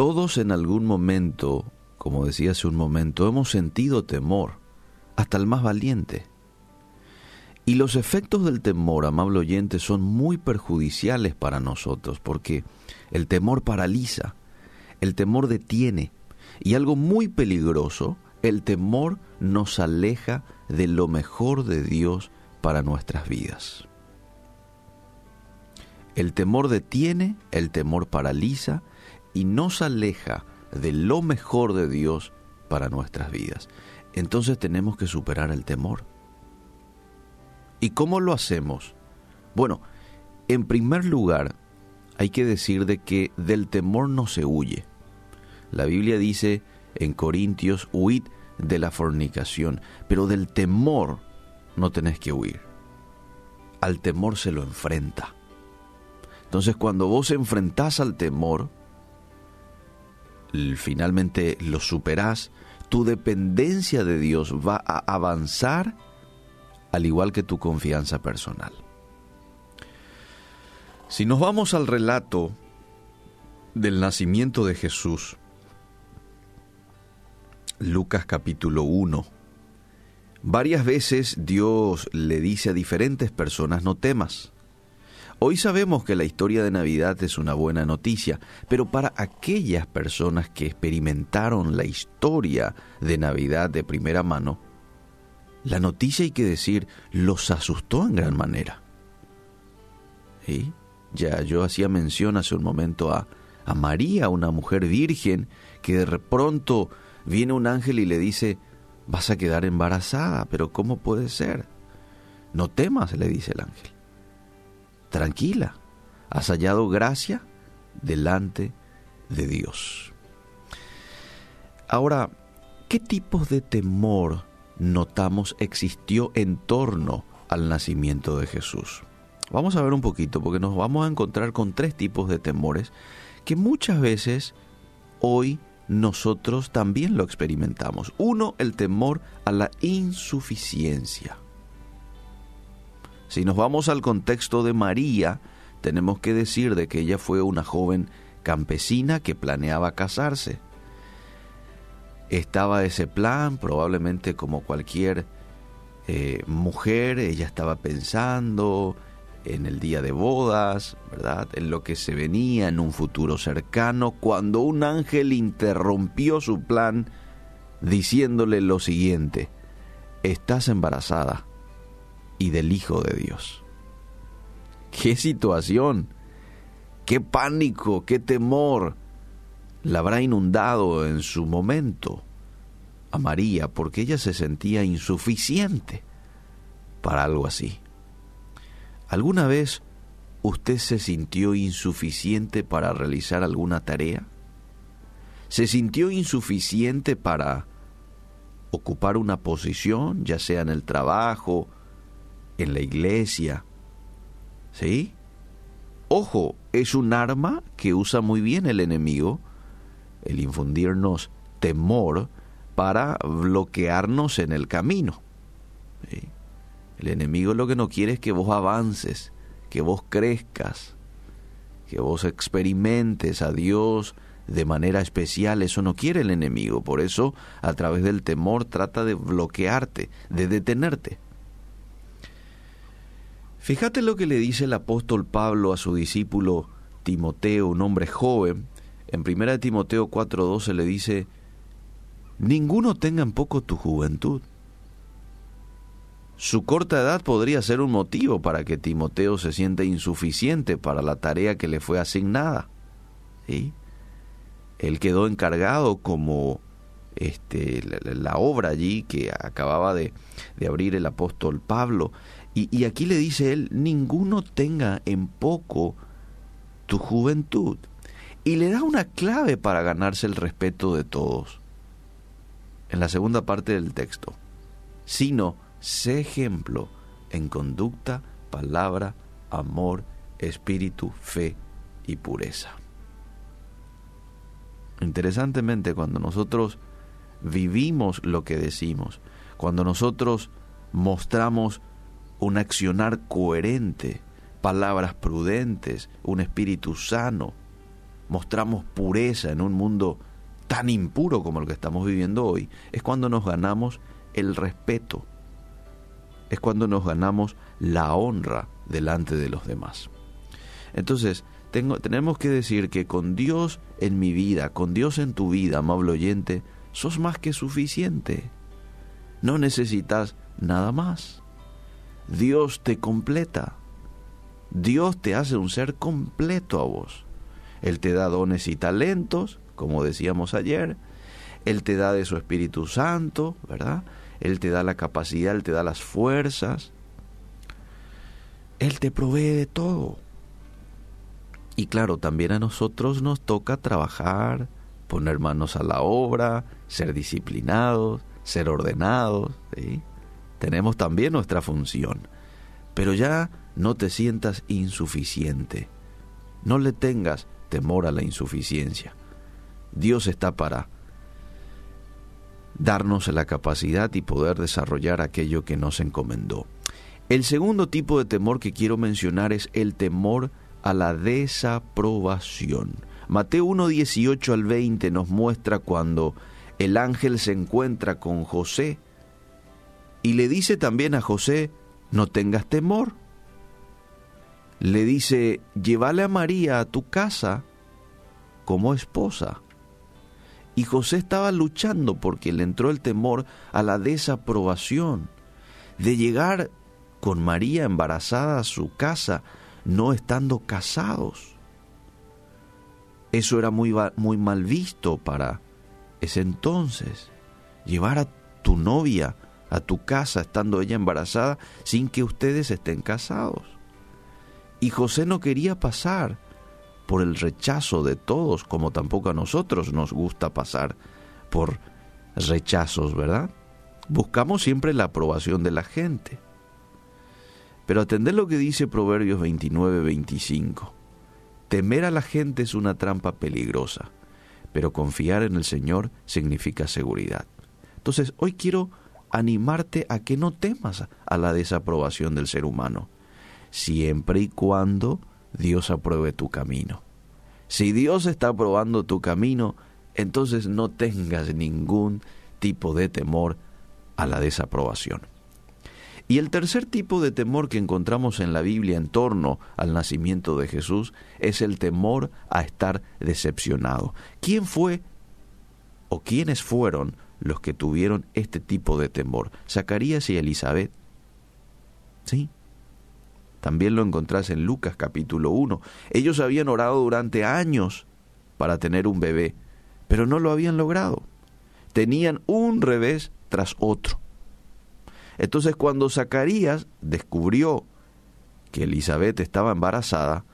Todos en algún momento, como decía hace un momento, hemos sentido temor, hasta el más valiente. Y los efectos del temor, amable oyente, son muy perjudiciales para nosotros, porque el temor paraliza, el temor detiene, y algo muy peligroso, el temor nos aleja de lo mejor de Dios para nuestras vidas. El temor detiene, el temor paraliza y nos aleja de lo mejor de Dios para nuestras vidas. Entonces tenemos que superar el temor. ¿Y cómo lo hacemos? Bueno, en primer lugar, hay que decir de que del temor no se huye. La Biblia dice en Corintios, huid de la fornicación, pero del temor no tenés que huir. Al temor se lo enfrenta. Entonces cuando vos enfrentás al temor, finalmente lo superás, tu dependencia de Dios va a avanzar al igual que tu confianza personal. Si nos vamos al relato del nacimiento de Jesús, Lucas capítulo 1, varias veces Dios le dice a diferentes personas, no temas. Hoy sabemos que la historia de Navidad es una buena noticia, pero para aquellas personas que experimentaron la historia de Navidad de primera mano, la noticia, hay que decir, los asustó en gran manera. ¿Sí? Ya yo hacía mención hace un momento a, a María, una mujer virgen, que de pronto viene un ángel y le dice, vas a quedar embarazada, pero ¿cómo puede ser? No temas, le dice el ángel. Tranquila, has hallado gracia delante de Dios. Ahora, ¿qué tipos de temor notamos existió en torno al nacimiento de Jesús. Vamos a ver un poquito porque nos vamos a encontrar con tres tipos de temores que muchas veces hoy nosotros también lo experimentamos. Uno, el temor a la insuficiencia. Si nos vamos al contexto de María, tenemos que decir de que ella fue una joven campesina que planeaba casarse estaba ese plan, probablemente como cualquier eh, mujer, ella estaba pensando en el día de bodas, ¿verdad? En lo que se venía en un futuro cercano, cuando un ángel interrumpió su plan diciéndole lo siguiente, estás embarazada y del Hijo de Dios. ¡Qué situación! ¡Qué pánico! ¡Qué temor! la habrá inundado en su momento a María porque ella se sentía insuficiente para algo así. ¿Alguna vez usted se sintió insuficiente para realizar alguna tarea? ¿Se sintió insuficiente para ocupar una posición, ya sea en el trabajo, en la iglesia? ¿Sí? Ojo, es un arma que usa muy bien el enemigo el infundirnos temor para bloquearnos en el camino. El enemigo lo que no quiere es que vos avances, que vos crezcas, que vos experimentes a Dios de manera especial. Eso no quiere el enemigo. Por eso, a través del temor, trata de bloquearte, de detenerte. Fíjate lo que le dice el apóstol Pablo a su discípulo Timoteo, un hombre joven, en 1 Timoteo 4:12 le dice, ninguno tenga en poco tu juventud. Su corta edad podría ser un motivo para que Timoteo se sienta insuficiente para la tarea que le fue asignada. ¿sí? Él quedó encargado como este, la, obra allí que acababa de, abrir el apóstol Pablo. Y, aquí le dice él, ninguno tenga en poco tu juventud y le da una clave para ganarse el respeto de todos. En la segunda parte del texto, sino sé ejemplo en conducta, palabra, amor, espíritu, fe y pureza. Interesantemente, cuando nosotros vivimos lo que decimos, cuando nosotros mostramos un accionar coherente, palabras prudentes, un espíritu sano, mostramos pureza en un mundo tan impuro como el que estamos viviendo hoy, es cuando nos ganamos el respeto, es cuando nos ganamos la honra delante de los demás. Entonces, tengo, tenemos que decir que con Dios en mi vida, con Dios en tu vida, amable oyente, sos más que suficiente. No necesitas nada más. Dios te completa. Dios te hace un ser completo a vos. Él te da dones y talentos, como decíamos ayer. Él te da de su Espíritu Santo, ¿verdad? Él te da la capacidad, Él te da las fuerzas. Él te provee de todo. Y claro, también a nosotros nos toca trabajar, poner manos a la obra, ser disciplinados, ser ordenados. Tenemos también nuestra función. Pero ya no te sientas insuficiente. No le tengas temor a la insuficiencia. Dios está para darnos la capacidad y poder desarrollar aquello que nos encomendó. El segundo tipo de temor que quiero mencionar es el temor a la desaprobación. Mateo 1, 18 al 20 nos muestra cuando el ángel se encuentra con José y le dice también a José, no tengas temor. Le dice, llévale a María a tu casa como esposa. Y José estaba luchando porque le entró el temor a la desaprobación, de llegar con María embarazada a su casa no estando casados. Eso era muy, muy mal visto para ese entonces. Llevar a tu novia a tu casa estando ella embarazada sin que ustedes estén casados. Y José no quería pasar por el rechazo de todos, como tampoco a nosotros nos gusta pasar por rechazos, ¿verdad? Buscamos siempre la aprobación de la gente. Pero atender lo que dice Proverbios 29, 25. Temer a la gente es una trampa peligrosa, pero confiar en el Señor significa seguridad. Entonces, hoy quiero animarte a que no temas a la desaprobación del ser humano, siempre y cuando Dios apruebe tu camino. Si Dios está aprobando tu camino, entonces no tengas ningún tipo de temor a la desaprobación. Y el tercer tipo de temor que encontramos en la Biblia en torno al nacimiento de Jesús es el temor a estar decepcionado. ¿Quién fue o quiénes fueron los que tuvieron este tipo de temor? Zacarías y Elizabeth. ¿Sí? También lo encontrás en Lucas capítulo 1. Ellos habían orado durante años para tener un bebé, pero no lo habían logrado. Tenían un revés tras otro. Entonces cuando Zacarías descubrió que Elizabeth estaba embarazada,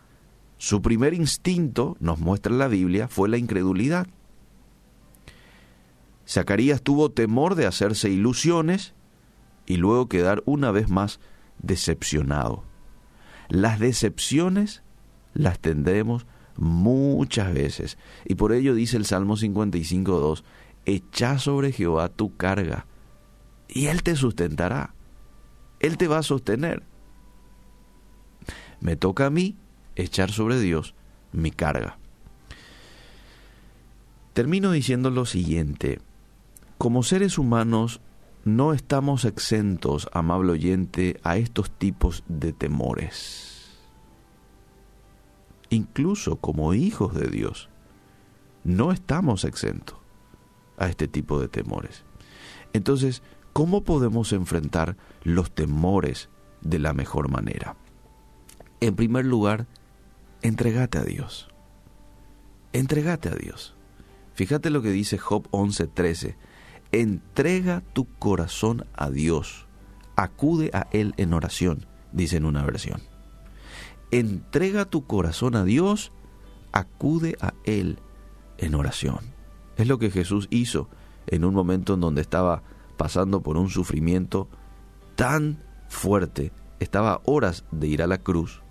su primer instinto, nos muestra la Biblia, fue la incredulidad. Zacarías tuvo temor de hacerse ilusiones y luego quedar una vez más decepcionado. Las decepciones las tendremos muchas veces y por ello dice el Salmo 55.2, echa sobre Jehová tu carga y Él te sustentará. Él te va a sostener. Me toca a mí echar sobre Dios mi carga. Termino diciendo lo siguiente. Como seres humanos no estamos exentos, amable oyente, a estos tipos de temores. Incluso como hijos de Dios, no estamos exentos a este tipo de temores. Entonces, ¿Cómo podemos enfrentar los temores de la mejor manera? En primer lugar, entregate a Dios. Entregate a Dios. Fíjate lo que dice Job 11:13. Entrega tu corazón a Dios. Acude a Él en oración, dice en una versión. Entrega tu corazón a Dios, acude a Él en oración. Es lo que Jesús hizo en un momento en donde estaba pasando por un sufrimiento tan fuerte. Estaba a horas de ir a la cruz.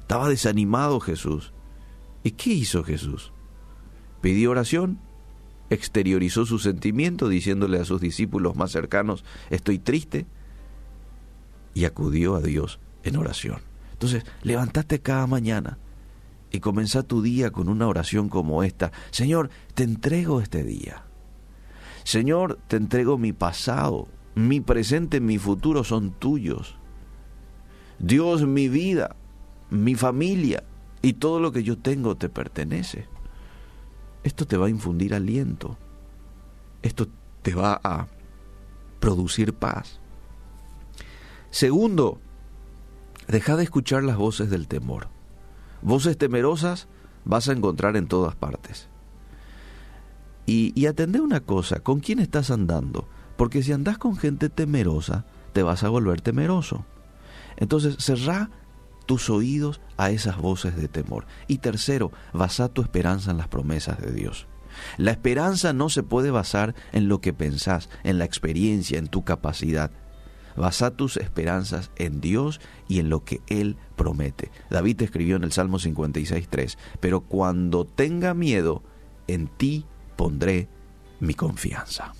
Estaba desanimado Jesús. ¿Y qué hizo Jesús? Pidió oración, exteriorizó su sentimiento diciéndole a sus discípulos más cercanos, estoy triste, y acudió a Dios en oración. Entonces, levántate cada mañana y comenzá tu día con una oración como esta. Señor, te entrego este día. Señor, te entrego mi pasado, mi presente, mi futuro son tuyos. Dios, mi vida, mi familia y todo lo que yo tengo te pertenece. Esto te va a infundir aliento. Esto te va a producir paz. Segundo, deja de escuchar las voces del temor. Voces temerosas vas a encontrar en todas partes. Y, y una cosa, ¿con quién estás andando? Porque si andas con gente temerosa, te vas a volver temeroso. Entonces, cerrá tus oídos a esas voces de temor. Y tercero, basa tu esperanza en las promesas de Dios. La esperanza no se puede basar en lo que pensás, en la experiencia, en tu capacidad. Basa tus esperanzas en Dios y en lo que Él promete. David escribió en el Salmo 56.3, pero cuando tenga miedo, en ti pondré mi confianza.